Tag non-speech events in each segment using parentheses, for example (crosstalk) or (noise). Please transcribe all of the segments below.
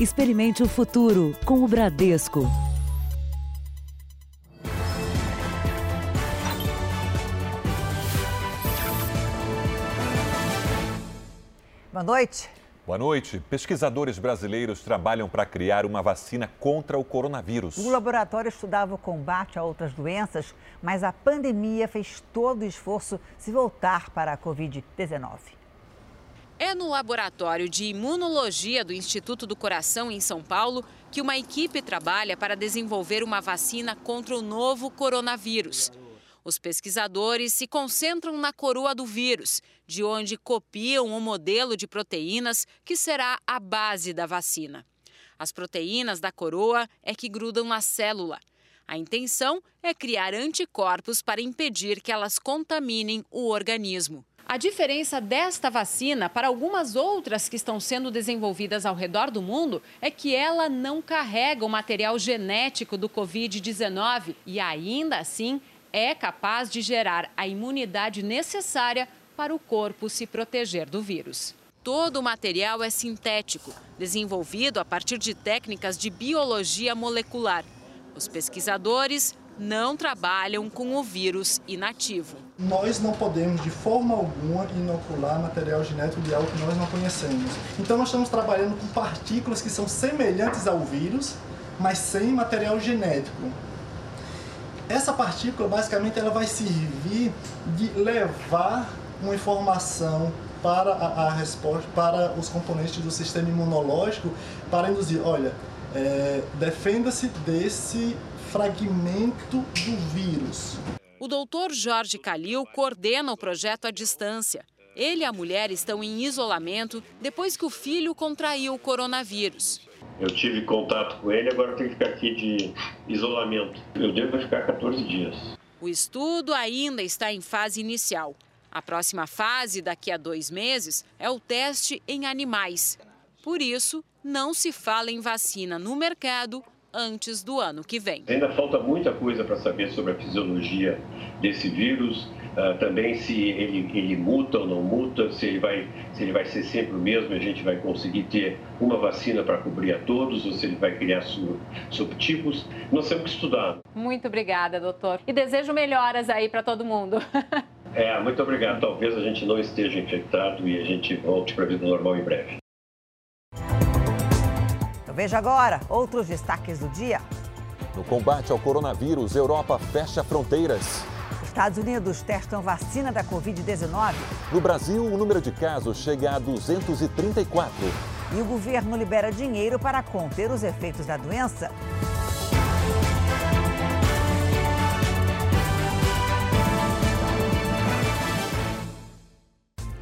Experimente o futuro com o Bradesco. Boa noite. Boa noite. Pesquisadores brasileiros trabalham para criar uma vacina contra o coronavírus. O laboratório estudava o combate a outras doenças, mas a pandemia fez todo o esforço se voltar para a Covid-19. É no laboratório de imunologia do Instituto do Coração, em São Paulo, que uma equipe trabalha para desenvolver uma vacina contra o novo coronavírus. Os pesquisadores se concentram na coroa do vírus, de onde copiam o um modelo de proteínas que será a base da vacina. As proteínas da coroa é que grudam na célula. A intenção é criar anticorpos para impedir que elas contaminem o organismo. A diferença desta vacina para algumas outras que estão sendo desenvolvidas ao redor do mundo é que ela não carrega o material genético do Covid-19 e ainda assim é capaz de gerar a imunidade necessária para o corpo se proteger do vírus. Todo o material é sintético, desenvolvido a partir de técnicas de biologia molecular. Os pesquisadores não trabalham com o vírus inativo. Nós não podemos, de forma alguma, inocular material genético de algo que nós não conhecemos. Então, nós estamos trabalhando com partículas que são semelhantes ao vírus, mas sem material genético. Essa partícula, basicamente, ela vai servir de levar uma informação para a, a resposta, para os componentes do sistema imunológico, para induzir, olha, é, defenda-se desse fragmento do vírus. O doutor Jorge Calil coordena o projeto à distância. Ele e a mulher estão em isolamento depois que o filho contraiu o coronavírus. Eu tive contato com ele, agora tenho que ficar aqui de isolamento. Eu devo ficar 14 dias. O estudo ainda está em fase inicial. A próxima fase, daqui a dois meses, é o teste em animais. Por isso, não se fala em vacina no mercado antes do ano que vem. Ainda falta muita coisa para saber sobre a fisiologia desse vírus, uh, também se ele, ele muta ou não muta, se ele, vai, se ele vai ser sempre o mesmo, a gente vai conseguir ter uma vacina para cobrir a todos, ou se ele vai criar subtipos. Nós temos que estudar. Muito obrigada, doutor. E desejo melhoras aí para todo mundo. (laughs) é, muito obrigado. Talvez a gente não esteja infectado e a gente volte para a vida normal em breve. Então veja agora outros destaques do dia. No combate ao coronavírus, Europa fecha fronteiras. Estados Unidos testam vacina da Covid-19. No Brasil, o número de casos chega a 234. E o governo libera dinheiro para conter os efeitos da doença.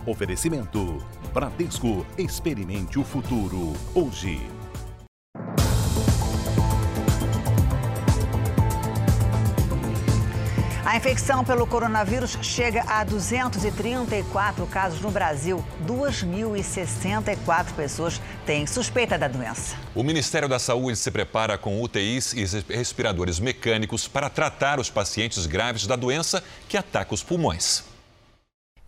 Oferecimento: Bradesco. Experimente o futuro. Hoje. A infecção pelo coronavírus chega a 234 casos no Brasil. 2.064 pessoas têm suspeita da doença. O Ministério da Saúde se prepara com UTIs e respiradores mecânicos para tratar os pacientes graves da doença que ataca os pulmões.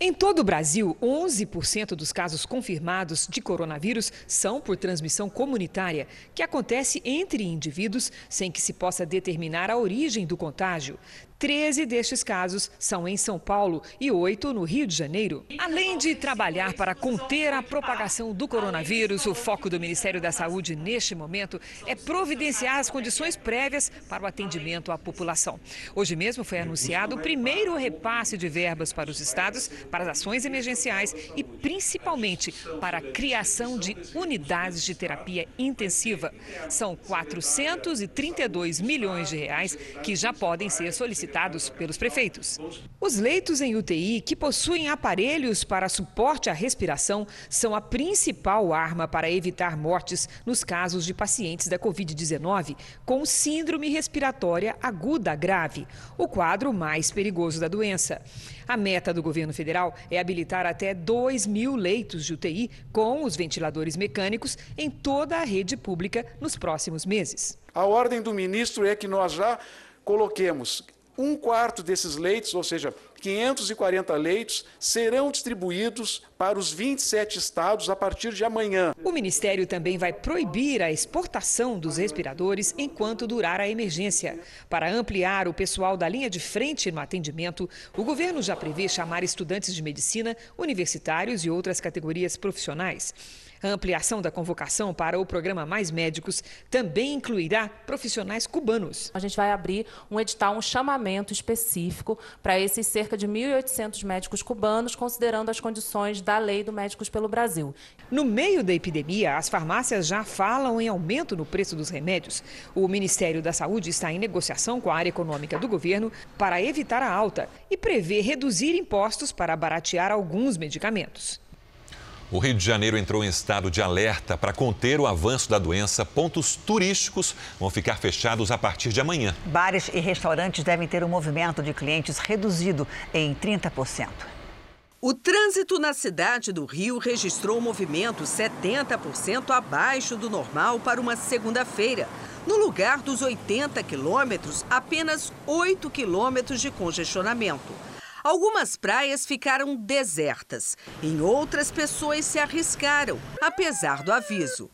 Em todo o Brasil, 11% dos casos confirmados de coronavírus são por transmissão comunitária, que acontece entre indivíduos sem que se possa determinar a origem do contágio. 13 destes casos são em São Paulo e 8 no Rio de Janeiro. Além de trabalhar para conter a propagação do coronavírus, o foco do Ministério da Saúde neste momento é providenciar as condições prévias para o atendimento à população. Hoje mesmo foi anunciado o primeiro repasse de verbas para os estados para as ações emergenciais e principalmente para a criação de unidades de terapia intensiva. São 432 milhões de reais que já podem ser solicitados solicitados pelos prefeitos. Os leitos em UTI que possuem aparelhos para suporte à respiração são a principal arma para evitar mortes nos casos de pacientes da Covid-19 com síndrome respiratória aguda grave, o quadro mais perigoso da doença. A meta do governo federal é habilitar até 2 mil leitos de UTI com os ventiladores mecânicos em toda a rede pública nos próximos meses. A ordem do ministro é que nós já coloquemos um quarto desses leitos, ou seja, 540 leitos serão distribuídos para os 27 estados a partir de amanhã. O Ministério também vai proibir a exportação dos respiradores enquanto durar a emergência. Para ampliar o pessoal da linha de frente no atendimento, o governo já prevê chamar estudantes de medicina, universitários e outras categorias profissionais. A ampliação da convocação para o programa Mais Médicos também incluirá profissionais cubanos. A gente vai abrir um edital, um chamamento específico para esses cerca de 1.800 médicos cubanos, considerando as condições da lei do Médicos pelo Brasil. No meio da epidemia, as farmácias já falam em aumento no preço dos remédios. O Ministério da Saúde está em negociação com a área econômica do governo para evitar a alta e prevê reduzir impostos para baratear alguns medicamentos. O Rio de Janeiro entrou em estado de alerta para conter o avanço da doença. Pontos turísticos vão ficar fechados a partir de amanhã. Bares e restaurantes devem ter um movimento de clientes reduzido em 30%. O trânsito na cidade do Rio registrou um movimento 70% abaixo do normal para uma segunda-feira. No lugar dos 80 quilômetros, apenas 8 quilômetros de congestionamento. Algumas praias ficaram desertas. Em outras, pessoas se arriscaram, apesar do aviso.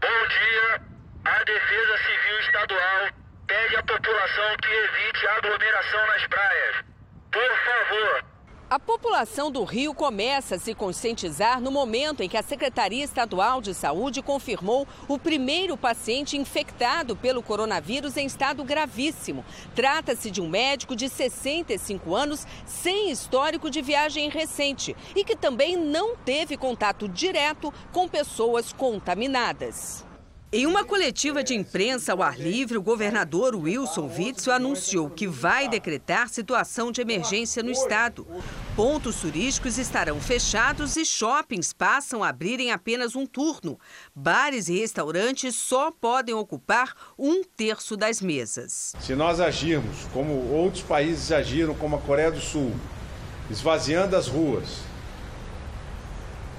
Bom dia. A Defesa Civil Estadual pede à população que evite aglomeração nas praias. Por favor, a população do Rio começa a se conscientizar no momento em que a Secretaria Estadual de Saúde confirmou o primeiro paciente infectado pelo coronavírus em estado gravíssimo. Trata-se de um médico de 65 anos sem histórico de viagem recente e que também não teve contato direto com pessoas contaminadas. Em uma coletiva de imprensa ao ar livre, o governador Wilson Witzel anunciou que vai decretar situação de emergência no estado. Pontos turísticos estarão fechados e shoppings passam a abrir em apenas um turno. Bares e restaurantes só podem ocupar um terço das mesas. Se nós agirmos como outros países agiram, como a Coreia do Sul, esvaziando as ruas,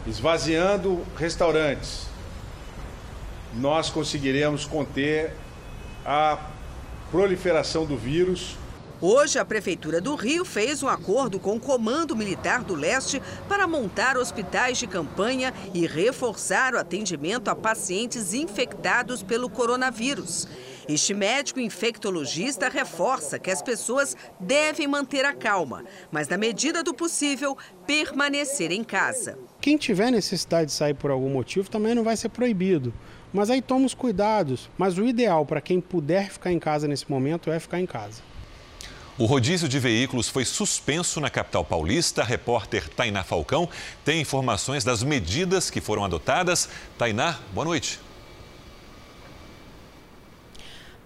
esvaziando restaurantes, nós conseguiremos conter a proliferação do vírus. Hoje, a Prefeitura do Rio fez um acordo com o Comando Militar do Leste para montar hospitais de campanha e reforçar o atendimento a pacientes infectados pelo coronavírus. Este médico infectologista reforça que as pessoas devem manter a calma, mas, na medida do possível, permanecer em casa. Quem tiver necessidade de sair por algum motivo também não vai ser proibido. Mas aí toma os cuidados. Mas o ideal para quem puder ficar em casa nesse momento é ficar em casa. O rodízio de veículos foi suspenso na capital paulista. A repórter Tainá Falcão tem informações das medidas que foram adotadas. Tainá, boa noite.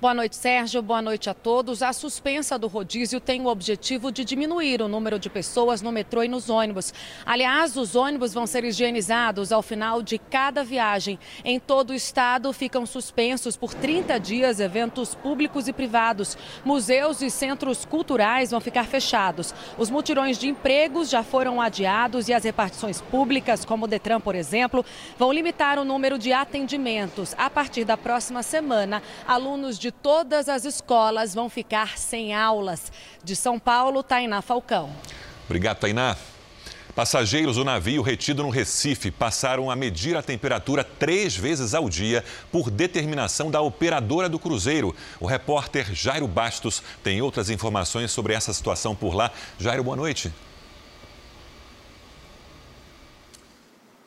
Boa noite, Sérgio. Boa noite a todos. A suspensa do rodízio tem o objetivo de diminuir o número de pessoas no metrô e nos ônibus. Aliás, os ônibus vão ser higienizados ao final de cada viagem. Em todo o estado ficam suspensos por 30 dias eventos públicos e privados. Museus e centros culturais vão ficar fechados. Os mutirões de empregos já foram adiados e as repartições públicas, como o Detran, por exemplo, vão limitar o número de atendimentos. A partir da próxima semana, alunos de todas as escolas vão ficar sem aulas. De São Paulo, Tainá Falcão. Obrigado, Tainá. Passageiros do navio retido no Recife passaram a medir a temperatura três vezes ao dia por determinação da operadora do cruzeiro. O repórter Jairo Bastos tem outras informações sobre essa situação por lá. Jairo, boa noite.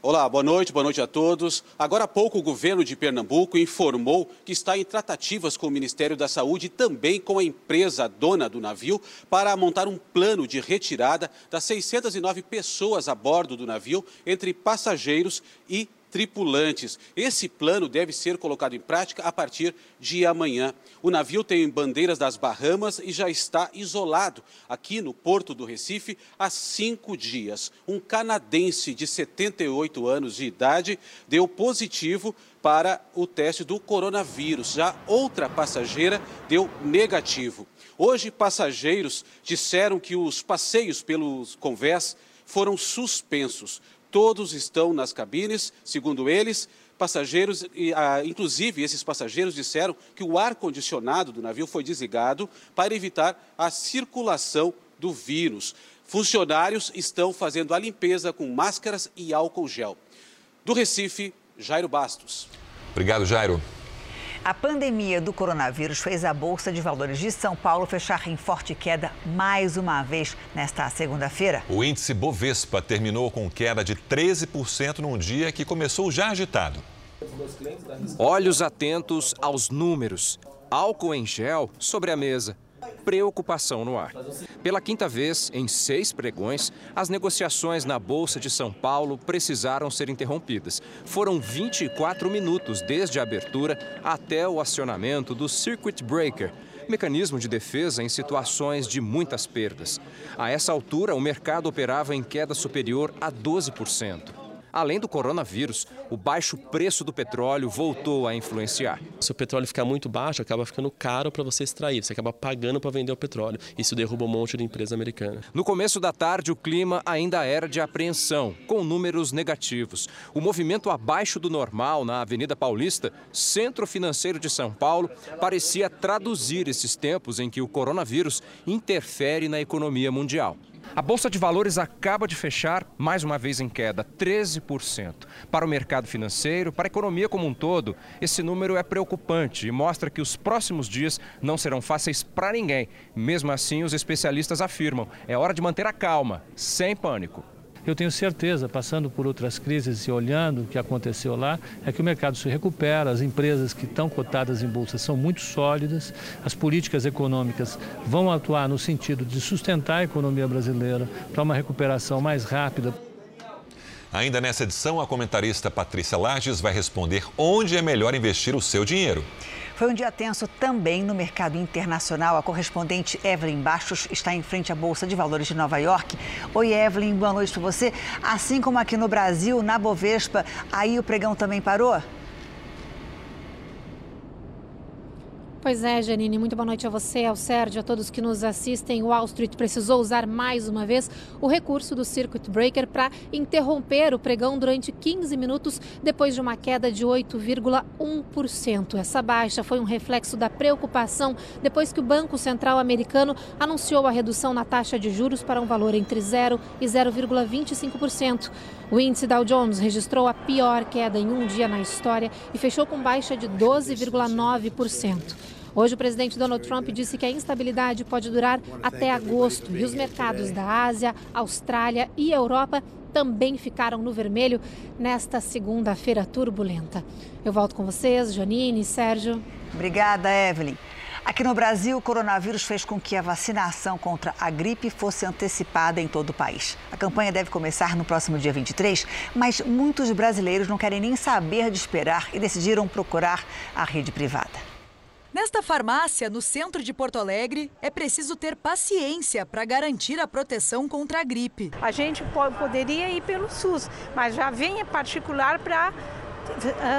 Olá, boa noite, boa noite a todos. Agora há pouco, o governo de Pernambuco informou que está em tratativas com o Ministério da Saúde e também com a empresa dona do navio para montar um plano de retirada das 609 pessoas a bordo do navio, entre passageiros e tripulantes. Esse plano deve ser colocado em prática a partir de amanhã. O navio tem bandeiras das Bahamas e já está isolado aqui no porto do Recife há cinco dias. Um canadense de 78 anos de idade deu positivo para o teste do coronavírus. Já outra passageira deu negativo. Hoje, passageiros disseram que os passeios pelos convés foram suspensos Todos estão nas cabines, segundo eles. Passageiros, ah, inclusive esses passageiros disseram que o ar-condicionado do navio foi desligado para evitar a circulação do vírus. Funcionários estão fazendo a limpeza com máscaras e álcool gel. Do Recife, Jairo Bastos. Obrigado, Jairo. A pandemia do coronavírus fez a Bolsa de Valores de São Paulo fechar em forte queda mais uma vez nesta segunda-feira. O índice Bovespa terminou com queda de 13% num dia que começou já agitado. Olhos atentos aos números. Álcool em gel sobre a mesa preocupação no ar. Pela quinta vez, em seis pregões, as negociações na Bolsa de São Paulo precisaram ser interrompidas. Foram 24 minutos desde a abertura até o acionamento do Circuit Breaker, mecanismo de defesa em situações de muitas perdas. A essa altura, o mercado operava em queda superior a 12%. Além do coronavírus, o baixo preço do petróleo voltou a influenciar. Se o petróleo ficar muito baixo, acaba ficando caro para você extrair, você acaba pagando para vender o petróleo. Isso derruba um monte de empresa americana. No começo da tarde, o clima ainda era de apreensão, com números negativos. O movimento abaixo do normal na Avenida Paulista, centro financeiro de São Paulo, parecia traduzir esses tempos em que o coronavírus interfere na economia mundial. A Bolsa de Valores acaba de fechar, mais uma vez em queda, 13%. Para o mercado financeiro, para a economia como um todo, esse número é preocupante e mostra que os próximos dias não serão fáceis para ninguém. Mesmo assim, os especialistas afirmam: é hora de manter a calma, sem pânico. Eu tenho certeza, passando por outras crises e olhando o que aconteceu lá, é que o mercado se recupera, as empresas que estão cotadas em bolsa são muito sólidas, as políticas econômicas vão atuar no sentido de sustentar a economia brasileira para uma recuperação mais rápida. Ainda nessa edição, a comentarista Patrícia Lages vai responder onde é melhor investir o seu dinheiro. Foi um dia tenso também no mercado internacional. A correspondente Evelyn Bastos está em frente à Bolsa de Valores de Nova York. Oi, Evelyn, boa noite para você. Assim como aqui no Brasil, na Bovespa, aí o pregão também parou? Pois é, Janine, muito boa noite a você, ao Sérgio, a todos que nos assistem. O Wall Street precisou usar mais uma vez o recurso do Circuit Breaker para interromper o pregão durante 15 minutos depois de uma queda de 8,1%. Essa baixa foi um reflexo da preocupação depois que o Banco Central americano anunciou a redução na taxa de juros para um valor entre 0 e 0,25%. O índice Dow Jones registrou a pior queda em um dia na história e fechou com baixa de 12,9%. Hoje, o presidente Donald Trump disse que a instabilidade pode durar até agosto e os mercados da Ásia, Austrália e Europa também ficaram no vermelho nesta segunda-feira turbulenta. Eu volto com vocês, Janine e Sérgio. Obrigada, Evelyn. Aqui no Brasil, o coronavírus fez com que a vacinação contra a gripe fosse antecipada em todo o país. A campanha deve começar no próximo dia 23, mas muitos brasileiros não querem nem saber de esperar e decidiram procurar a rede privada. Nesta farmácia, no centro de Porto Alegre, é preciso ter paciência para garantir a proteção contra a gripe. A gente poderia ir pelo SUS, mas já vem particular para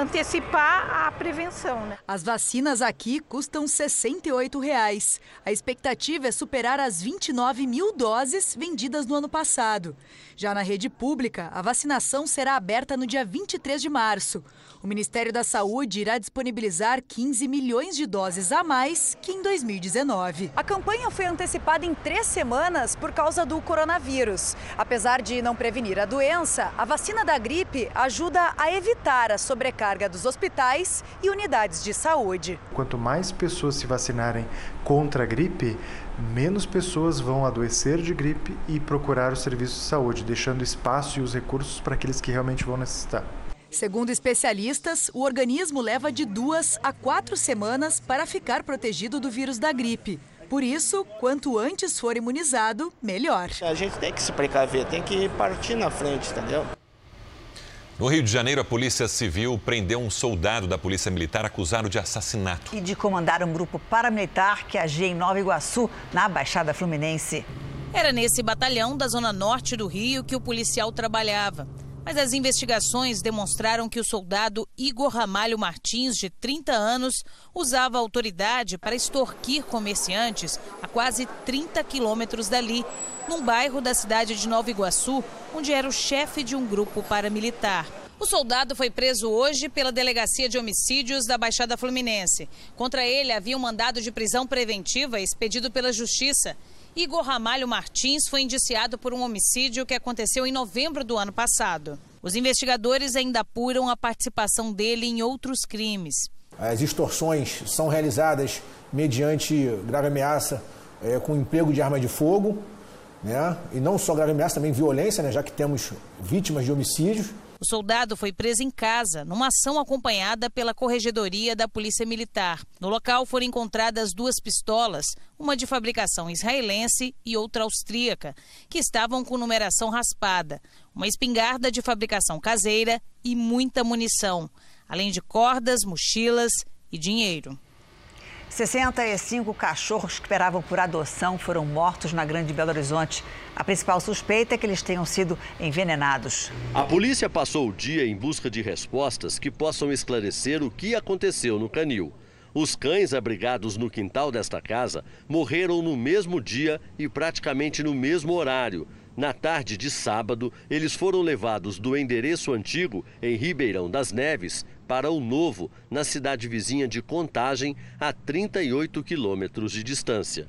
antecipar a prevenção. Né? As vacinas aqui custam 68 reais. A expectativa é superar as 29 mil doses vendidas no ano passado. Já na rede pública, a vacinação será aberta no dia 23 de março. O Ministério da Saúde irá disponibilizar 15 milhões de doses a mais que em 2019. A campanha foi antecipada em três semanas por causa do coronavírus. Apesar de não prevenir a doença, a vacina da gripe ajuda a evitar a sobrecarga dos hospitais e unidades de saúde. Quanto mais pessoas se vacinarem contra a gripe, menos pessoas vão adoecer de gripe e procurar o serviço de saúde, deixando espaço e os recursos para aqueles que realmente vão necessitar. Segundo especialistas, o organismo leva de duas a quatro semanas para ficar protegido do vírus da gripe. Por isso, quanto antes for imunizado, melhor. A gente tem que se precaver, tem que partir na frente, entendeu? No Rio de Janeiro, a Polícia Civil prendeu um soldado da Polícia Militar acusado de assassinato. E de comandar um grupo paramilitar que agia em Nova Iguaçu, na Baixada Fluminense. Era nesse batalhão da zona norte do Rio que o policial trabalhava. Mas as investigações demonstraram que o soldado Igor Ramalho Martins, de 30 anos, usava autoridade para extorquir comerciantes a quase 30 quilômetros dali, num bairro da cidade de Nova Iguaçu, onde era o chefe de um grupo paramilitar. O soldado foi preso hoje pela Delegacia de Homicídios da Baixada Fluminense. Contra ele havia um mandado de prisão preventiva expedido pela Justiça. Igor Ramalho Martins foi indiciado por um homicídio que aconteceu em novembro do ano passado. Os investigadores ainda apuram a participação dele em outros crimes. As extorsões são realizadas mediante grave ameaça é, com emprego de arma de fogo, né? e não só grave ameaça, também violência, né? já que temos vítimas de homicídios. O soldado foi preso em casa, numa ação acompanhada pela Corregedoria da Polícia Militar. No local foram encontradas duas pistolas, uma de fabricação israelense e outra austríaca, que estavam com numeração raspada, uma espingarda de fabricação caseira e muita munição, além de cordas, mochilas e dinheiro. 65 cachorros que esperavam por adoção foram mortos na Grande Belo Horizonte. A principal suspeita é que eles tenham sido envenenados. A polícia passou o dia em busca de respostas que possam esclarecer o que aconteceu no canil. Os cães abrigados no quintal desta casa morreram no mesmo dia e praticamente no mesmo horário. Na tarde de sábado, eles foram levados do endereço antigo, em Ribeirão das Neves, para o novo, na cidade vizinha de Contagem, a 38 quilômetros de distância.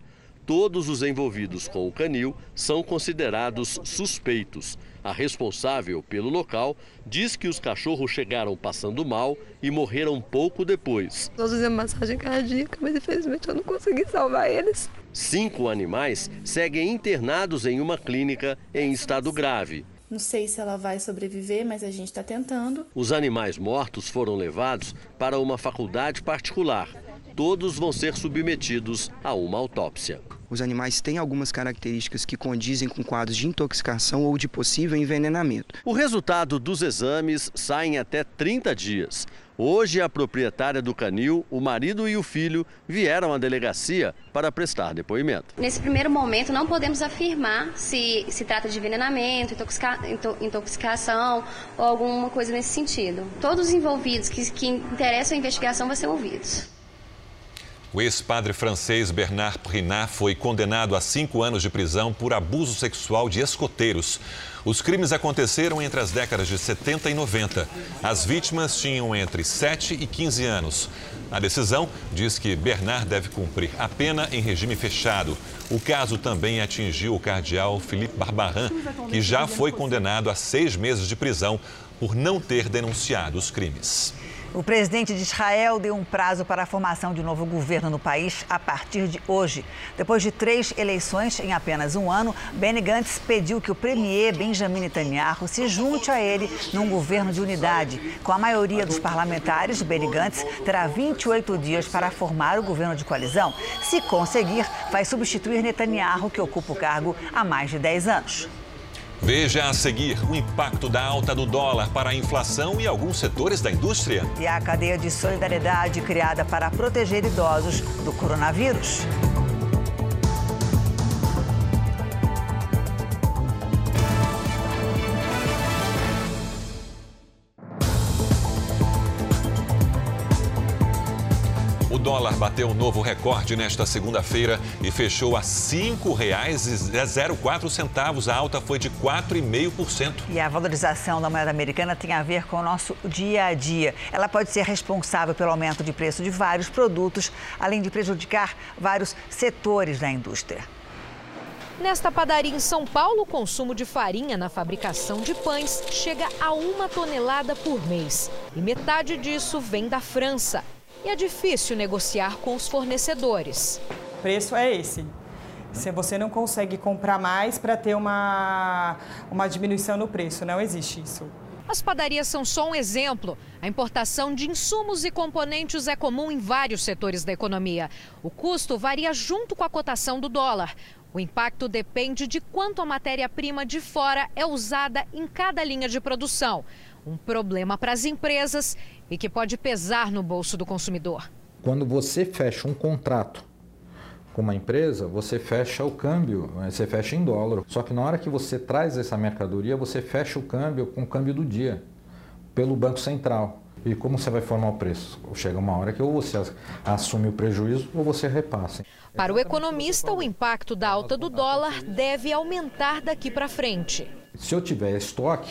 Todos os envolvidos com o canil são considerados suspeitos. A responsável pelo local diz que os cachorros chegaram passando mal e morreram pouco depois. Nós fizemos massagem cardíaca, mas infelizmente eu não consegui salvar eles. Cinco animais seguem internados em uma clínica em estado grave. Não sei se ela vai sobreviver, mas a gente está tentando. Os animais mortos foram levados para uma faculdade particular. Todos vão ser submetidos a uma autópsia. Os animais têm algumas características que condizem com quadros de intoxicação ou de possível envenenamento. O resultado dos exames sai em até 30 dias. Hoje, a proprietária do canil, o marido e o filho vieram à delegacia para prestar depoimento. Nesse primeiro momento, não podemos afirmar se se trata de envenenamento, intoxica, intoxicação ou alguma coisa nesse sentido. Todos os envolvidos que, que interessam a investigação vão ser ouvidos. O ex-padre francês Bernard Prinat foi condenado a cinco anos de prisão por abuso sexual de escoteiros. Os crimes aconteceram entre as décadas de 70 e 90. As vítimas tinham entre 7 e 15 anos. A decisão diz que Bernard deve cumprir a pena em regime fechado. O caso também atingiu o cardeal Philippe Barbarin, que já foi condenado a seis meses de prisão por não ter denunciado os crimes. O presidente de Israel deu um prazo para a formação de um novo governo no país a partir de hoje. Depois de três eleições em apenas um ano, Benny Gantz pediu que o premier Benjamin Netanyahu se junte a ele num governo de unidade. Com a maioria dos parlamentares, Benny Gantz terá 28 dias para formar o governo de coalizão. Se conseguir, vai substituir Netanyahu, que ocupa o cargo há mais de 10 anos. Veja a seguir o impacto da alta do dólar para a inflação e alguns setores da indústria. E a cadeia de solidariedade criada para proteger idosos do coronavírus. Dólar bateu um novo recorde nesta segunda-feira e fechou a R$ 5,04. A alta foi de 4,5%. E a valorização da moeda americana tem a ver com o nosso dia a dia. Ela pode ser responsável pelo aumento de preço de vários produtos, além de prejudicar vários setores da indústria. Nesta padaria em São Paulo, o consumo de farinha na fabricação de pães chega a uma tonelada por mês. E metade disso vem da França e é difícil negociar com os fornecedores. O preço é esse. Se você não consegue comprar mais para ter uma, uma diminuição no preço, não existe isso. As padarias são só um exemplo. A importação de insumos e componentes é comum em vários setores da economia. O custo varia junto com a cotação do dólar. O impacto depende de quanto a matéria-prima de fora é usada em cada linha de produção. Um problema para as empresas e que pode pesar no bolso do consumidor. Quando você fecha um contrato com uma empresa, você fecha o câmbio, né, você fecha em dólar. Só que na hora que você traz essa mercadoria, você fecha o câmbio com o câmbio do dia, pelo Banco Central. E como você vai formar o preço? Chega uma hora que ou você assume o prejuízo ou você repassa. Para o economista, o impacto da alta do dólar deve aumentar daqui para frente. Se eu tiver estoque,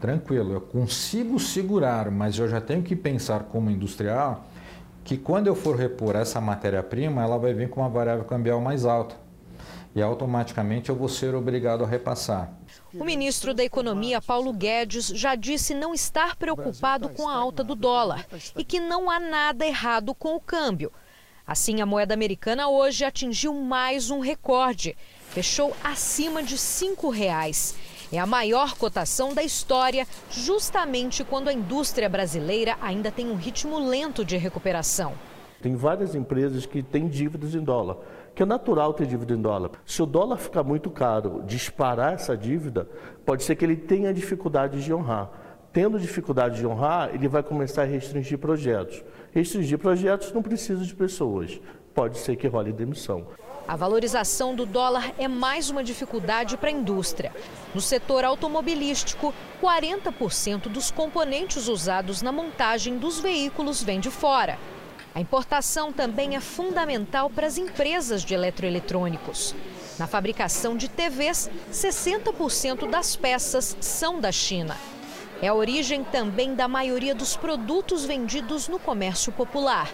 tranquilo, eu consigo segurar, mas eu já tenho que pensar como industrial que quando eu for repor essa matéria-prima, ela vai vir com uma variável cambial mais alta. E automaticamente eu vou ser obrigado a repassar. O ministro da Economia, Paulo Guedes, já disse não estar preocupado com a alta do dólar e que não há nada errado com o câmbio. Assim, a moeda americana hoje atingiu mais um recorde. Fechou acima de R$ 5,00. É a maior cotação da história, justamente quando a indústria brasileira ainda tem um ritmo lento de recuperação. Tem várias empresas que têm dívidas em dólar, que é natural ter dívida em dólar. Se o dólar ficar muito caro, disparar essa dívida, pode ser que ele tenha dificuldade de honrar. Tendo dificuldade de honrar, ele vai começar a restringir projetos. Restringir projetos não precisa de pessoas, pode ser que role demissão. A valorização do dólar é mais uma dificuldade para a indústria. No setor automobilístico, 40% dos componentes usados na montagem dos veículos vêm de fora. A importação também é fundamental para as empresas de eletroeletrônicos. Na fabricação de TVs, 60% das peças são da China. É a origem também da maioria dos produtos vendidos no comércio popular.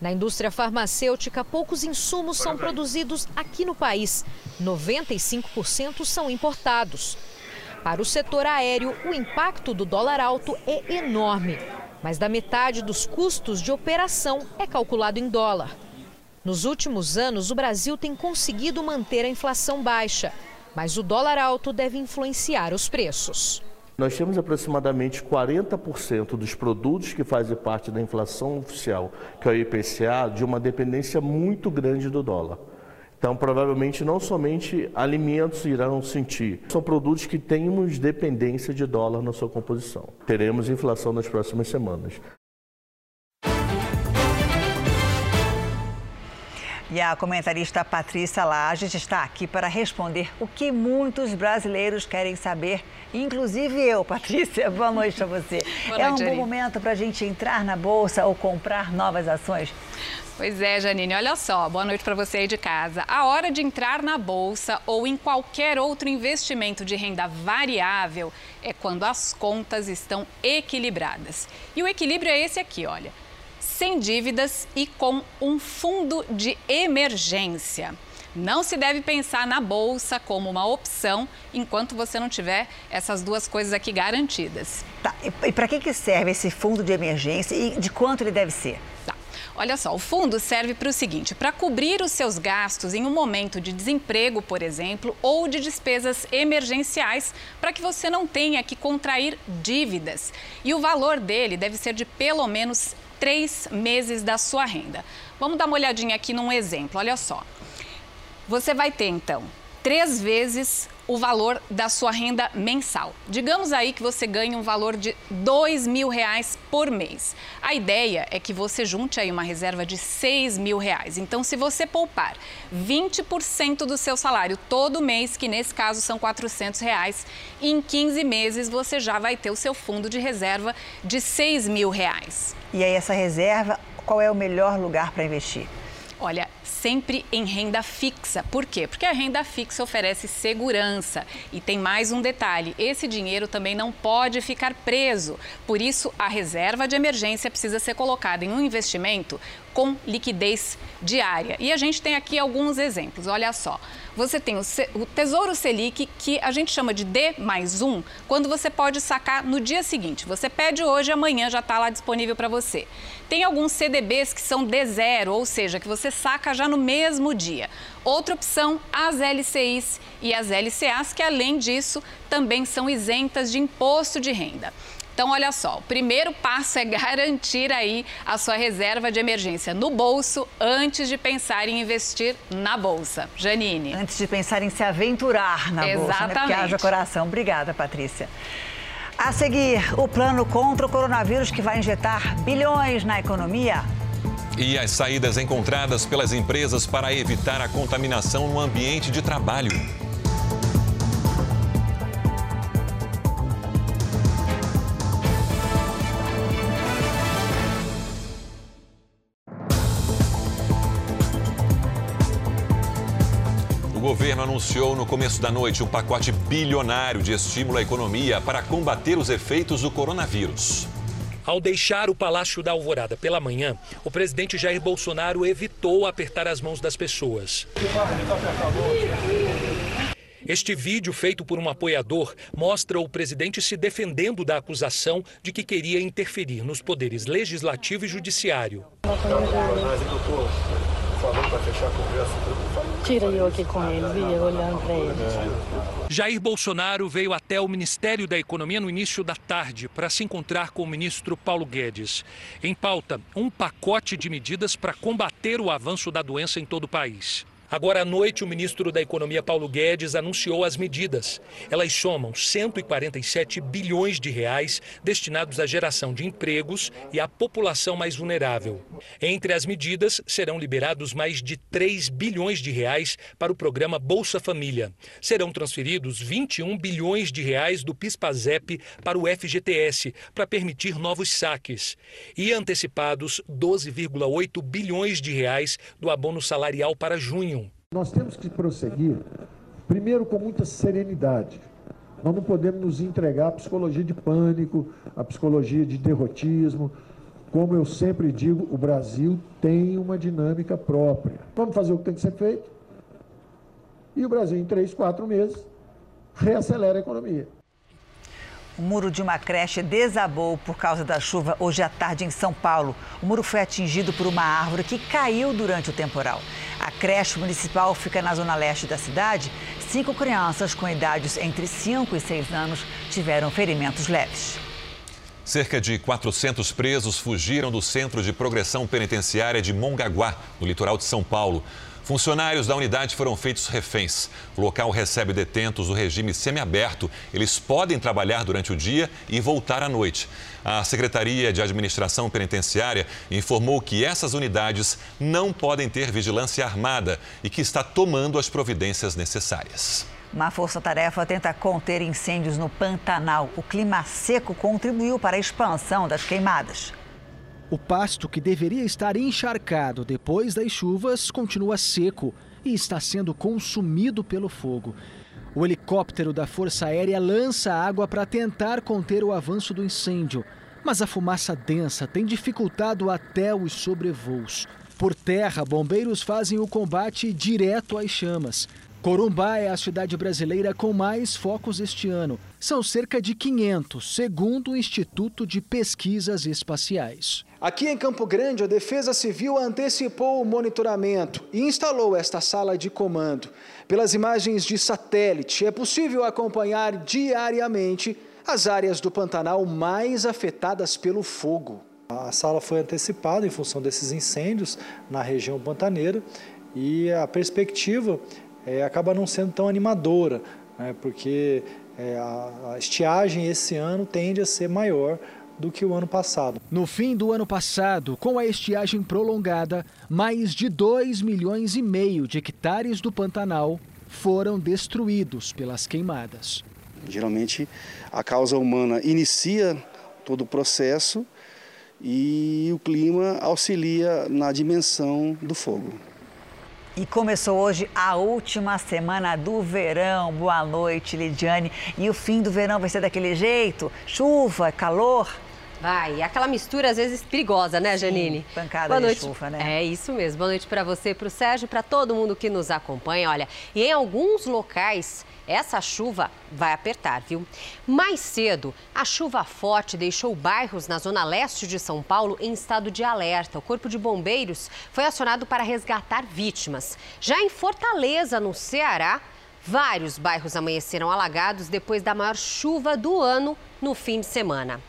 Na indústria farmacêutica, poucos insumos são produzidos aqui no país. 95% são importados. Para o setor aéreo, o impacto do dólar alto é enorme. Mais da metade dos custos de operação é calculado em dólar. Nos últimos anos, o Brasil tem conseguido manter a inflação baixa, mas o dólar alto deve influenciar os preços. Nós temos aproximadamente 40% dos produtos que fazem parte da inflação oficial, que é o IPCA, de uma dependência muito grande do dólar. Então, provavelmente, não somente alimentos irão sentir, são produtos que temos dependência de dólar na sua composição. Teremos inflação nas próximas semanas. E a comentarista Patrícia Lages está aqui para responder o que muitos brasileiros querem saber, inclusive eu, (laughs) Patrícia. Boa noite a você. Boa é um bom momento para a gente entrar na bolsa ou comprar novas ações? Pois é, Janine, olha só, boa noite para você aí de casa. A hora de entrar na bolsa ou em qualquer outro investimento de renda variável é quando as contas estão equilibradas. E o equilíbrio é esse aqui, olha sem dívidas e com um fundo de emergência. Não se deve pensar na bolsa como uma opção enquanto você não tiver essas duas coisas aqui garantidas. Tá, e para que, que serve esse fundo de emergência e de quanto ele deve ser? Tá. Olha só, o fundo serve para o seguinte: para cobrir os seus gastos em um momento de desemprego, por exemplo, ou de despesas emergenciais, para que você não tenha que contrair dívidas. E o valor dele deve ser de pelo menos três meses da sua renda. Vamos dar uma olhadinha aqui num exemplo, olha só. Você vai ter, então, três vezes o valor da sua renda mensal. Digamos aí que você ganha um valor de dois mil reais por mês. A ideia é que você junte aí uma reserva de seis mil reais. Então, se você poupar 20% do seu salário todo mês, que nesse caso são 400 reais, em 15 meses você já vai ter o seu fundo de reserva de seis mil reais. E aí essa reserva, qual é o melhor lugar para investir? Olha, sempre em renda fixa. Por quê? Porque a renda fixa oferece segurança. E tem mais um detalhe: esse dinheiro também não pode ficar preso. Por isso, a reserva de emergência precisa ser colocada em um investimento com liquidez diária. E a gente tem aqui alguns exemplos. Olha só você tem o, Tesouro Selic, que a gente chama de D mais um, quando você pode sacar no dia seguinte. Você pede hoje, amanhã já está lá disponível para você. Tem alguns CDBs que são D0, ou seja, que você saca já no mesmo dia. Outra opção, as LCIs e as LCAs, que além disso também são isentas de imposto de renda. Então, olha só, o primeiro passo é (laughs) garantir aí a sua reserva de emergência no bolso antes de pensar em investir na bolsa. Janine. Antes de pensar em se aventurar na Exatamente. bolsa, né? Porque haja coração. Obrigada, Patrícia. A seguir, o plano contra o coronavírus que vai injetar bilhões na economia. E as saídas encontradas pelas empresas para evitar a contaminação no ambiente de trabalho. Governo anunciou no começo da noite um pacote bilionário de estímulo à economia para combater os efeitos do coronavírus. Ao deixar o Palácio da Alvorada pela manhã, o presidente Jair Bolsonaro evitou apertar as mãos das pessoas. Este vídeo, feito por um apoiador, mostra o presidente se defendendo da acusação de que queria interferir nos poderes legislativo e judiciário. Tira eu aqui com ele, olhando para ele. Jair Bolsonaro veio até o Ministério da Economia no início da tarde para se encontrar com o ministro Paulo Guedes. Em pauta, um pacote de medidas para combater o avanço da doença em todo o país. Agora à noite, o ministro da Economia Paulo Guedes anunciou as medidas. Elas somam 147 bilhões de reais destinados à geração de empregos e à população mais vulnerável. Entre as medidas, serão liberados mais de 3 bilhões de reais para o programa Bolsa Família. Serão transferidos 21 bilhões de reais do PIS/PASEP para o FGTS, para permitir novos saques. E antecipados 12,8 bilhões de reais do abono salarial para junho. Nós temos que prosseguir, primeiro com muita serenidade. Nós não podemos nos entregar à psicologia de pânico, à psicologia de derrotismo. Como eu sempre digo, o Brasil tem uma dinâmica própria. Vamos fazer o que tem que ser feito. E o Brasil, em três, quatro meses, reacelera a economia. O muro de uma creche desabou por causa da chuva hoje à tarde em São Paulo. O muro foi atingido por uma árvore que caiu durante o temporal. A creche municipal fica na zona leste da cidade. Cinco crianças com idades entre 5 e 6 anos tiveram ferimentos leves. Cerca de 400 presos fugiram do Centro de Progressão Penitenciária de Mongaguá, no litoral de São Paulo. Funcionários da unidade foram feitos reféns. O local recebe detentos do regime semiaberto. Eles podem trabalhar durante o dia e voltar à noite. A Secretaria de Administração Penitenciária informou que essas unidades não podem ter vigilância armada e que está tomando as providências necessárias. Uma força-tarefa tenta conter incêndios no Pantanal. O clima seco contribuiu para a expansão das queimadas. O pasto, que deveria estar encharcado depois das chuvas, continua seco e está sendo consumido pelo fogo. O helicóptero da Força Aérea lança água para tentar conter o avanço do incêndio, mas a fumaça densa tem dificultado até os sobrevoos. Por terra, bombeiros fazem o combate direto às chamas. Corumbá é a cidade brasileira com mais focos este ano. São cerca de 500, segundo o Instituto de Pesquisas Espaciais. Aqui em Campo Grande, a Defesa Civil antecipou o monitoramento e instalou esta sala de comando. Pelas imagens de satélite, é possível acompanhar diariamente as áreas do Pantanal mais afetadas pelo fogo. A sala foi antecipada em função desses incêndios na região pantaneira e a perspectiva é, acaba não sendo tão animadora, né, porque é, a, a estiagem esse ano tende a ser maior do que o ano passado. No fim do ano passado, com a estiagem prolongada, mais de 2 milhões e meio de hectares do Pantanal foram destruídos pelas queimadas. Geralmente, a causa humana inicia todo o processo e o clima auxilia na dimensão do fogo. E começou hoje a última semana do verão. Boa noite, Lidiane. E o fim do verão vai ser daquele jeito? Chuva, calor? Vai, aquela mistura às vezes perigosa, né, Janine? Sim, pancada Boa de noite. chuva, né? É isso mesmo. Boa noite para você, para o Sérgio, para todo mundo que nos acompanha. Olha, e em alguns locais essa chuva vai apertar, viu? Mais cedo, a chuva forte deixou bairros na zona leste de São Paulo em estado de alerta. O Corpo de Bombeiros foi acionado para resgatar vítimas. Já em Fortaleza, no Ceará, vários bairros amanheceram alagados depois da maior chuva do ano no fim de semana.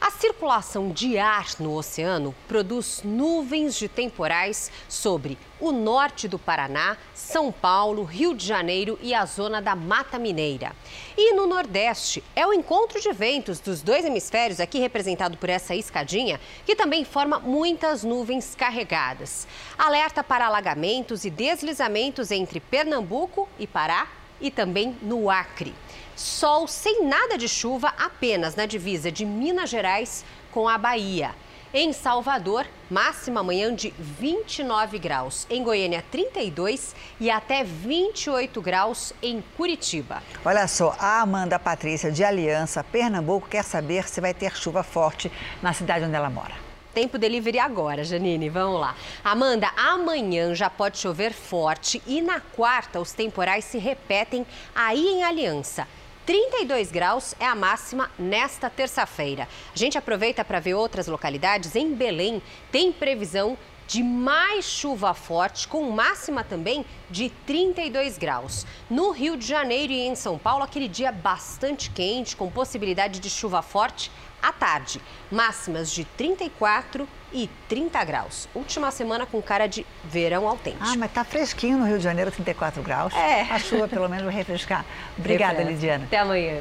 A circulação de ar no oceano produz nuvens de temporais sobre o norte do Paraná, São Paulo, Rio de Janeiro e a zona da Mata Mineira. E no Nordeste é o encontro de ventos dos dois hemisférios, aqui representado por essa escadinha, que também forma muitas nuvens carregadas. Alerta para alagamentos e deslizamentos entre Pernambuco e Pará e também no Acre. Sol sem nada de chuva apenas na divisa de Minas Gerais com a Bahia. Em Salvador, máxima amanhã de 29 graus. Em Goiânia, 32 e até 28 graus em Curitiba. Olha só, a Amanda Patrícia de Aliança, Pernambuco, quer saber se vai ter chuva forte na cidade onde ela mora. Tempo delivery agora, Janine. Vamos lá. Amanda, amanhã já pode chover forte e na quarta os temporais se repetem aí em Aliança. 32 graus é a máxima nesta terça-feira. A gente aproveita para ver outras localidades. Em Belém, tem previsão de mais chuva forte, com máxima também de 32 graus. No Rio de Janeiro e em São Paulo, aquele dia bastante quente, com possibilidade de chuva forte à tarde. Máximas de 34 e 30 graus. Última semana com cara de verão autêntico. Ah, mas tá fresquinho no Rio de Janeiro, 34 graus. É. A chuva pelo menos vai refrescar. Obrigada, Refresca. Lidiana. Até amanhã.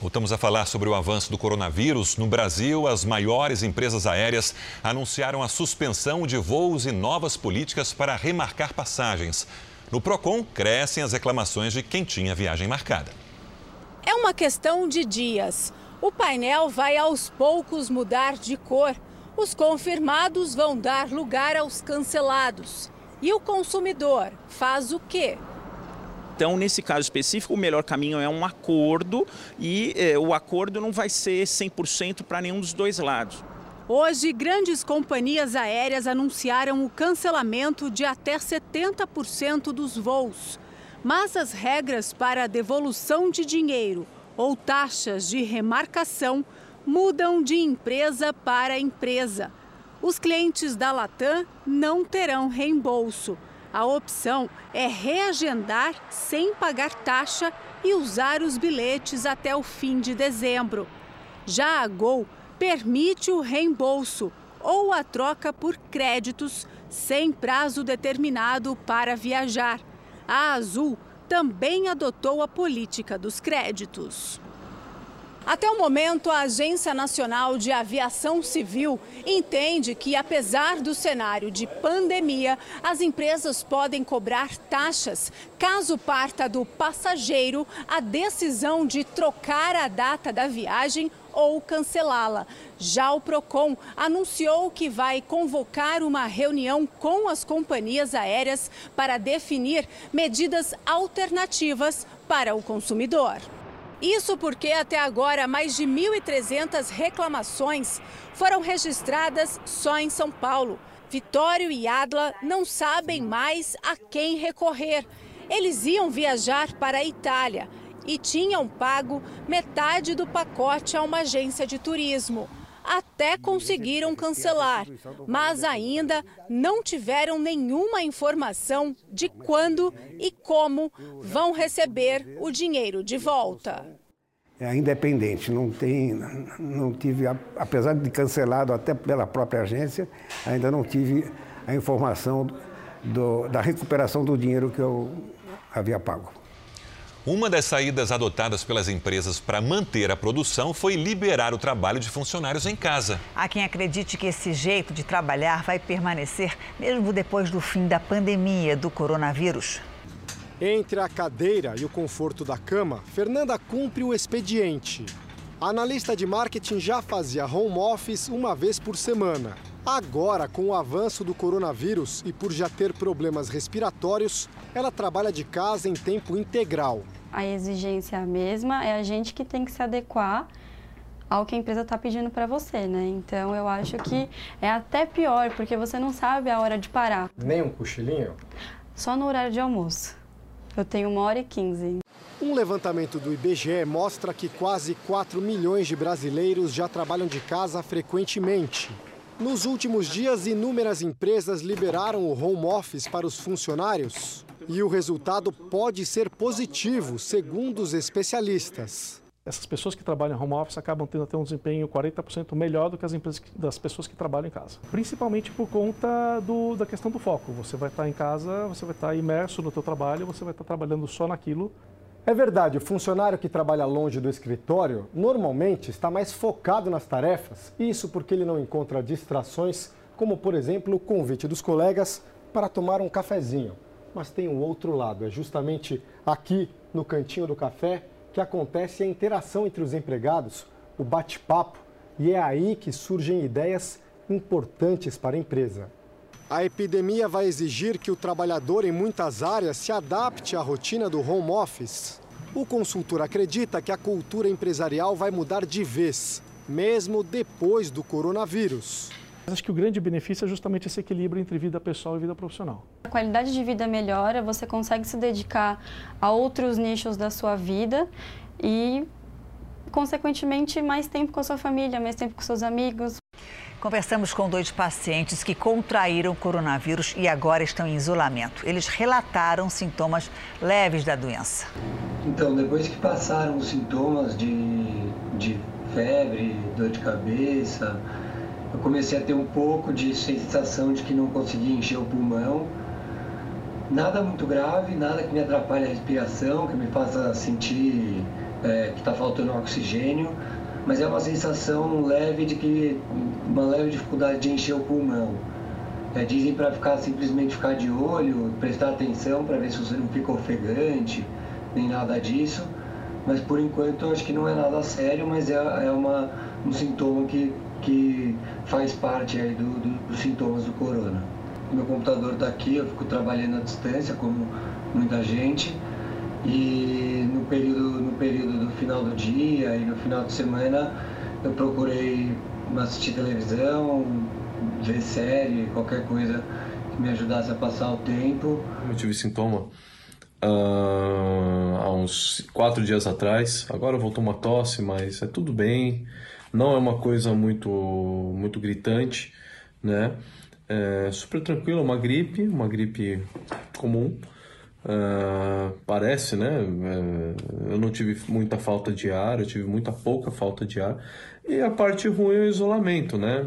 Voltamos a falar sobre o avanço do coronavírus. No Brasil, as maiores empresas aéreas anunciaram a suspensão de voos e novas políticas para remarcar passagens. No Procon, crescem as reclamações de quem tinha viagem marcada. É uma questão de dias. O painel vai aos poucos mudar de cor. Os confirmados vão dar lugar aos cancelados. E o consumidor faz o quê? Então, nesse caso específico, o melhor caminho é um acordo e eh, o acordo não vai ser 100% para nenhum dos dois lados. Hoje, grandes companhias aéreas anunciaram o cancelamento de até 70% dos voos. Mas as regras para a devolução de dinheiro ou taxas de remarcação mudam de empresa para empresa. Os clientes da Latam não terão reembolso. A opção é reagendar sem pagar taxa e usar os bilhetes até o fim de dezembro. Já a Gol permite o reembolso ou a troca por créditos sem prazo determinado para viajar. A Azul também adotou a política dos créditos. Até o momento, a Agência Nacional de Aviação Civil entende que, apesar do cenário de pandemia, as empresas podem cobrar taxas caso parta do passageiro a decisão de trocar a data da viagem ou cancelá-la. Já o Procon anunciou que vai convocar uma reunião com as companhias aéreas para definir medidas alternativas para o consumidor. Isso porque até agora mais de 1.300 reclamações foram registradas só em São Paulo. Vitório e Adla não sabem mais a quem recorrer. Eles iam viajar para a Itália e tinham pago metade do pacote a uma agência de turismo. Até conseguiram cancelar, mas ainda não tiveram nenhuma informação de quando e como vão receber o dinheiro de volta. É independente, não tem, não tive, apesar de cancelado até pela própria agência, ainda não tive a informação do, da recuperação do dinheiro que eu havia pago. Uma das saídas adotadas pelas empresas para manter a produção foi liberar o trabalho de funcionários em casa. Há quem acredite que esse jeito de trabalhar vai permanecer mesmo depois do fim da pandemia do coronavírus. Entre a cadeira e o conforto da cama, Fernanda cumpre o expediente. A analista de marketing já fazia home office uma vez por semana. Agora, com o avanço do coronavírus e por já ter problemas respiratórios, ela trabalha de casa em tempo integral. A exigência é a mesma, é a gente que tem que se adequar ao que a empresa está pedindo para você, né? Então eu acho que é até pior, porque você não sabe a hora de parar. Nem um cochilinho? Só no horário de almoço. Eu tenho uma hora e quinze. Um levantamento do IBGE mostra que quase 4 milhões de brasileiros já trabalham de casa frequentemente. Nos últimos dias, inúmeras empresas liberaram o home office para os funcionários. E o resultado pode ser positivo, segundo os especialistas. Essas pessoas que trabalham home office acabam tendo até um desempenho 40% melhor do que as empresas das pessoas que trabalham em casa. Principalmente por conta do, da questão do foco. Você vai estar em casa, você vai estar imerso no seu trabalho, você vai estar trabalhando só naquilo. É verdade, o funcionário que trabalha longe do escritório normalmente está mais focado nas tarefas, isso porque ele não encontra distrações, como por exemplo o convite dos colegas para tomar um cafezinho. Mas tem um outro lado, é justamente aqui no cantinho do café que acontece a interação entre os empregados, o bate-papo, e é aí que surgem ideias importantes para a empresa. A epidemia vai exigir que o trabalhador em muitas áreas se adapte à rotina do home office. O consultor acredita que a cultura empresarial vai mudar de vez, mesmo depois do coronavírus. Acho que o grande benefício é justamente esse equilíbrio entre vida pessoal e vida profissional. A qualidade de vida melhora, você consegue se dedicar a outros nichos da sua vida e, consequentemente, mais tempo com a sua família, mais tempo com seus amigos. Conversamos com dois pacientes que contraíram coronavírus e agora estão em isolamento. Eles relataram sintomas leves da doença. Então, depois que passaram os sintomas de, de febre, dor de cabeça, eu comecei a ter um pouco de sensação de que não conseguia encher o pulmão. Nada muito grave, nada que me atrapalhe a respiração, que me faça sentir é, que está faltando oxigênio, mas é uma sensação leve de que uma leve dificuldade de encher o pulmão. É, dizem para ficar simplesmente ficar de olho, prestar atenção para ver se você não fica ofegante, nem nada disso. Mas por enquanto acho que não é nada sério, mas é, é uma, um sintoma que que faz parte aí do, do, dos sintomas do corona. Meu computador está aqui, eu fico trabalhando à distância, como muita gente, e no período, no período do final do dia e no final de semana eu procurei assistir televisão, ver série, qualquer coisa que me ajudasse a passar o tempo. Eu tive sintoma uh, há uns quatro dias atrás, agora voltou uma tosse, mas é tudo bem não é uma coisa muito, muito gritante, né? É super tranquilo, é uma gripe, uma gripe comum. Uh, parece, né? Uh, eu não tive muita falta de ar, eu tive muita pouca falta de ar. E a parte ruim é o isolamento, né?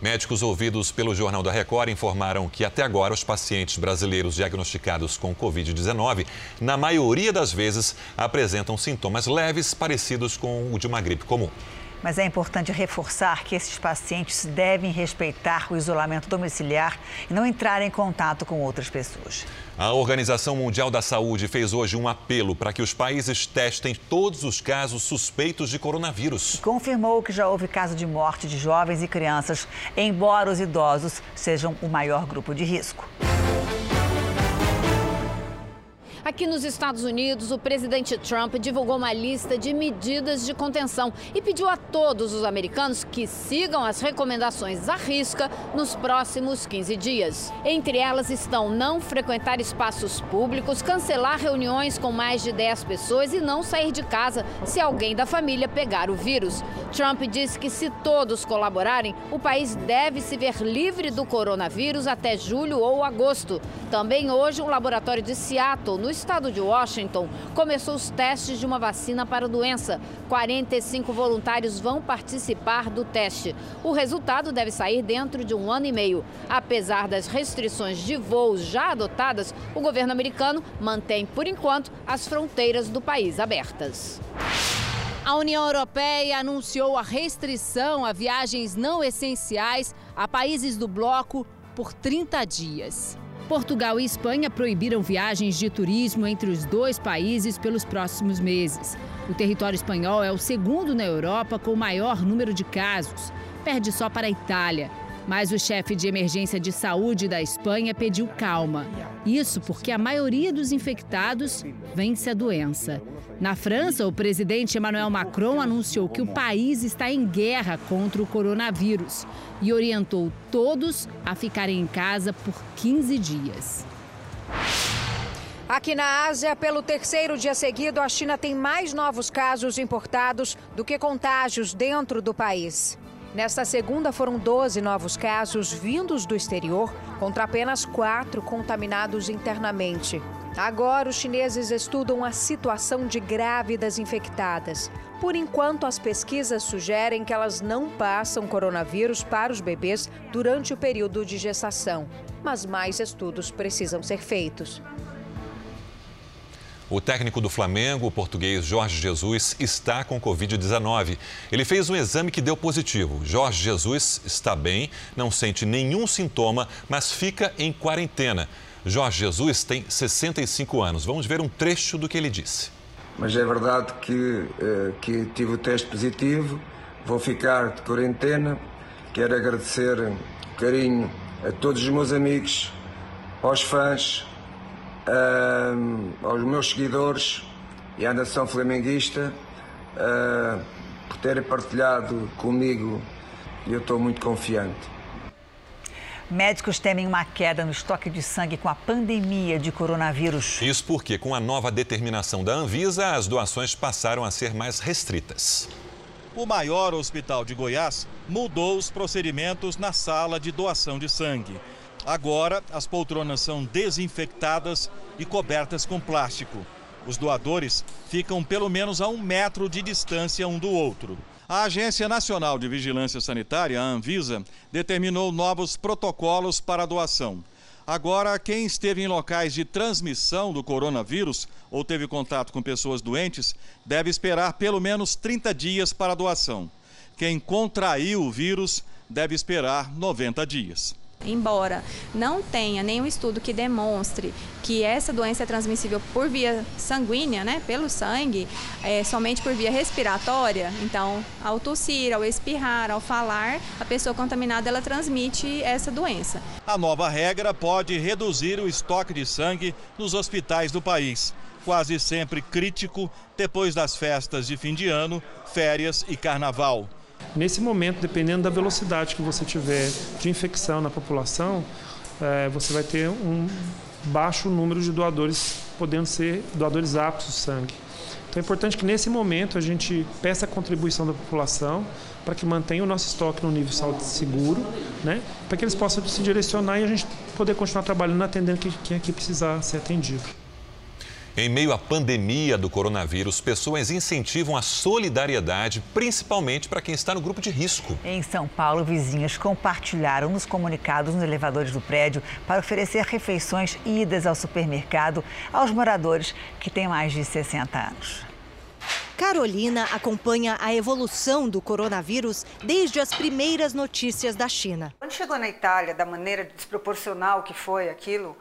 Médicos ouvidos pelo Jornal da Record informaram que até agora os pacientes brasileiros diagnosticados com Covid-19, na maioria das vezes, apresentam sintomas leves parecidos com o de uma gripe comum. Mas é importante reforçar que esses pacientes devem respeitar o isolamento domiciliar e não entrar em contato com outras pessoas. A Organização Mundial da Saúde fez hoje um apelo para que os países testem todos os casos suspeitos de coronavírus. Confirmou que já houve caso de morte de jovens e crianças, embora os idosos sejam o maior grupo de risco. Aqui nos Estados Unidos, o presidente Trump divulgou uma lista de medidas de contenção e pediu a todos os americanos que sigam as recomendações à risca nos próximos 15 dias. Entre elas estão não frequentar espaços públicos, cancelar reuniões com mais de 10 pessoas e não sair de casa se alguém da família pegar o vírus. Trump disse que se todos colaborarem, o país deve se ver livre do coronavírus até julho ou agosto. Também hoje, um laboratório de Seattle, no estado de Washington começou os testes de uma vacina para a doença. 45 voluntários vão participar do teste. O resultado deve sair dentro de um ano e meio. Apesar das restrições de voos já adotadas, o governo americano mantém, por enquanto, as fronteiras do país abertas. A União Europeia anunciou a restrição a viagens não essenciais a países do bloco por 30 dias. Portugal e Espanha proibiram viagens de turismo entre os dois países pelos próximos meses. O território espanhol é o segundo na Europa com o maior número de casos. Perde só para a Itália. Mas o chefe de emergência de saúde da Espanha pediu calma. Isso porque a maioria dos infectados vence a doença. Na França, o presidente Emmanuel Macron anunciou que o país está em guerra contra o coronavírus e orientou todos a ficarem em casa por 15 dias. Aqui na Ásia, pelo terceiro dia seguido, a China tem mais novos casos importados do que contágios dentro do país. Nesta segunda, foram 12 novos casos vindos do exterior, contra apenas quatro contaminados internamente. Agora, os chineses estudam a situação de grávidas infectadas. Por enquanto, as pesquisas sugerem que elas não passam coronavírus para os bebês durante o período de gestação. Mas mais estudos precisam ser feitos. O técnico do Flamengo, o português Jorge Jesus, está com Covid-19. Ele fez um exame que deu positivo. Jorge Jesus está bem, não sente nenhum sintoma, mas fica em quarentena. Jorge Jesus tem 65 anos. Vamos ver um trecho do que ele disse. Mas é verdade que, eh, que tive o teste positivo, vou ficar de quarentena. Quero agradecer carinho a todos os meus amigos, aos fãs, aos meus seguidores e à nação flamenguista uh, por terem partilhado comigo e eu estou muito confiante. Médicos temem uma queda no estoque de sangue com a pandemia de coronavírus. Isso porque, com a nova determinação da Anvisa, as doações passaram a ser mais restritas. O maior hospital de Goiás mudou os procedimentos na sala de doação de sangue. Agora, as poltronas são desinfectadas e cobertas com plástico. Os doadores ficam pelo menos a um metro de distância um do outro. A Agência Nacional de Vigilância Sanitária, a Anvisa, determinou novos protocolos para a doação. Agora, quem esteve em locais de transmissão do coronavírus ou teve contato com pessoas doentes deve esperar pelo menos 30 dias para a doação. Quem contraiu o vírus deve esperar 90 dias. Embora não tenha nenhum estudo que demonstre que essa doença é transmissível por via sanguínea, né, pelo sangue, é, somente por via respiratória, então ao tossir, ao espirrar, ao falar, a pessoa contaminada ela transmite essa doença. A nova regra pode reduzir o estoque de sangue nos hospitais do país, quase sempre crítico depois das festas de fim de ano, férias e carnaval. Nesse momento, dependendo da velocidade que você tiver de infecção na população, é, você vai ter um baixo número de doadores, podendo ser doadores aptos de sangue. Então é importante que nesse momento a gente peça a contribuição da população para que mantenha o nosso estoque no nível seguro, né? para que eles possam se direcionar e a gente poder continuar trabalhando, atendendo quem aqui precisar ser atendido. Em meio à pandemia do coronavírus, pessoas incentivam a solidariedade, principalmente para quem está no grupo de risco. Em São Paulo, vizinhas compartilharam nos comunicados nos elevadores do prédio para oferecer refeições e idas ao supermercado aos moradores que têm mais de 60 anos. Carolina acompanha a evolução do coronavírus desde as primeiras notícias da China. Quando chegou na Itália, da maneira desproporcional que foi aquilo,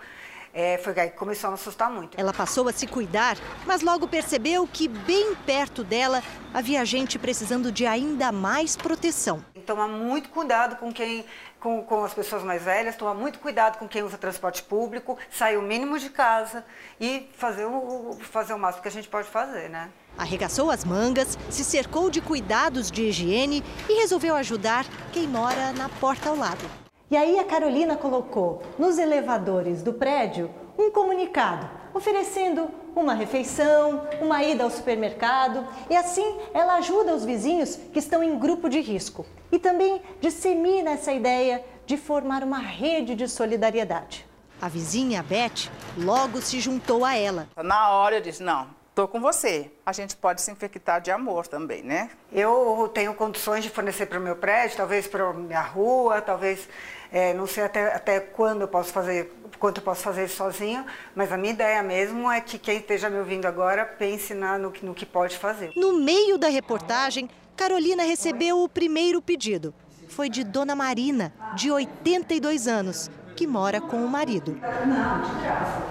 é, foi aí que começou a me assustar muito. Ela passou a se cuidar, mas logo percebeu que bem perto dela havia gente precisando de ainda mais proteção. Tomar muito cuidado com quem com, com, as pessoas mais velhas, tomar muito cuidado com quem usa transporte público, sair o mínimo de casa e fazer o, fazer o máximo que a gente pode fazer, né? Arregaçou as mangas, se cercou de cuidados de higiene e resolveu ajudar quem mora na porta ao lado. E aí a Carolina colocou nos elevadores do prédio um comunicado oferecendo uma refeição, uma ida ao supermercado e assim ela ajuda os vizinhos que estão em grupo de risco e também dissemina essa ideia de formar uma rede de solidariedade. A vizinha Beth logo se juntou a ela. Na hora eu disse: não, Estou com você. A gente pode se infectar de amor também, né? Eu tenho condições de fornecer para o meu prédio, talvez para a minha rua, talvez, é, não sei até, até quando eu posso fazer, quanto eu posso fazer isso sozinho, mas a minha ideia mesmo é que quem esteja me ouvindo agora pense na, no, no que pode fazer. No meio da reportagem, Carolina recebeu o primeiro pedido. Foi de Dona Marina, de 82 anos, que mora com o marido. Não, de graça,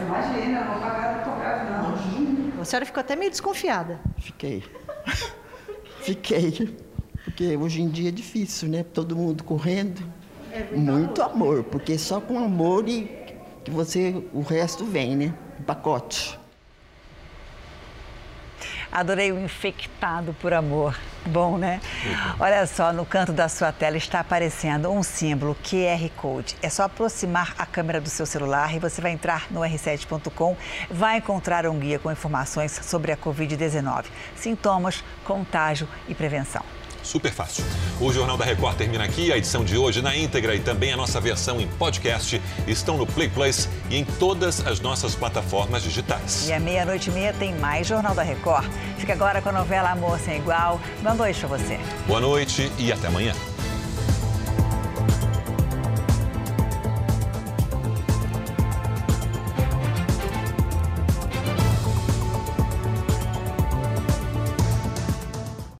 imagina, não pagar, cobrar, não. A senhora ficou até meio desconfiada. Fiquei. (laughs) Fiquei. Porque hoje em dia é difícil, né? Todo mundo correndo. É muito amor, porque só com amor e que você o resto vem, né? O pacote. Adorei o infectado por amor. Bom, né? Olha só, no canto da sua tela está aparecendo um símbolo QR Code. É só aproximar a câmera do seu celular e você vai entrar no r7.com, vai encontrar um guia com informações sobre a Covid-19, sintomas, contágio e prevenção. Super fácil. O Jornal da Record termina aqui. A edição de hoje na íntegra e também a nossa versão em podcast estão no Play Plus e em todas as nossas plataformas digitais. E à meia-noite e meia tem mais Jornal da Record. Fica agora com a novela Amor Sem Igual. Boa noite para você. Boa noite e até amanhã.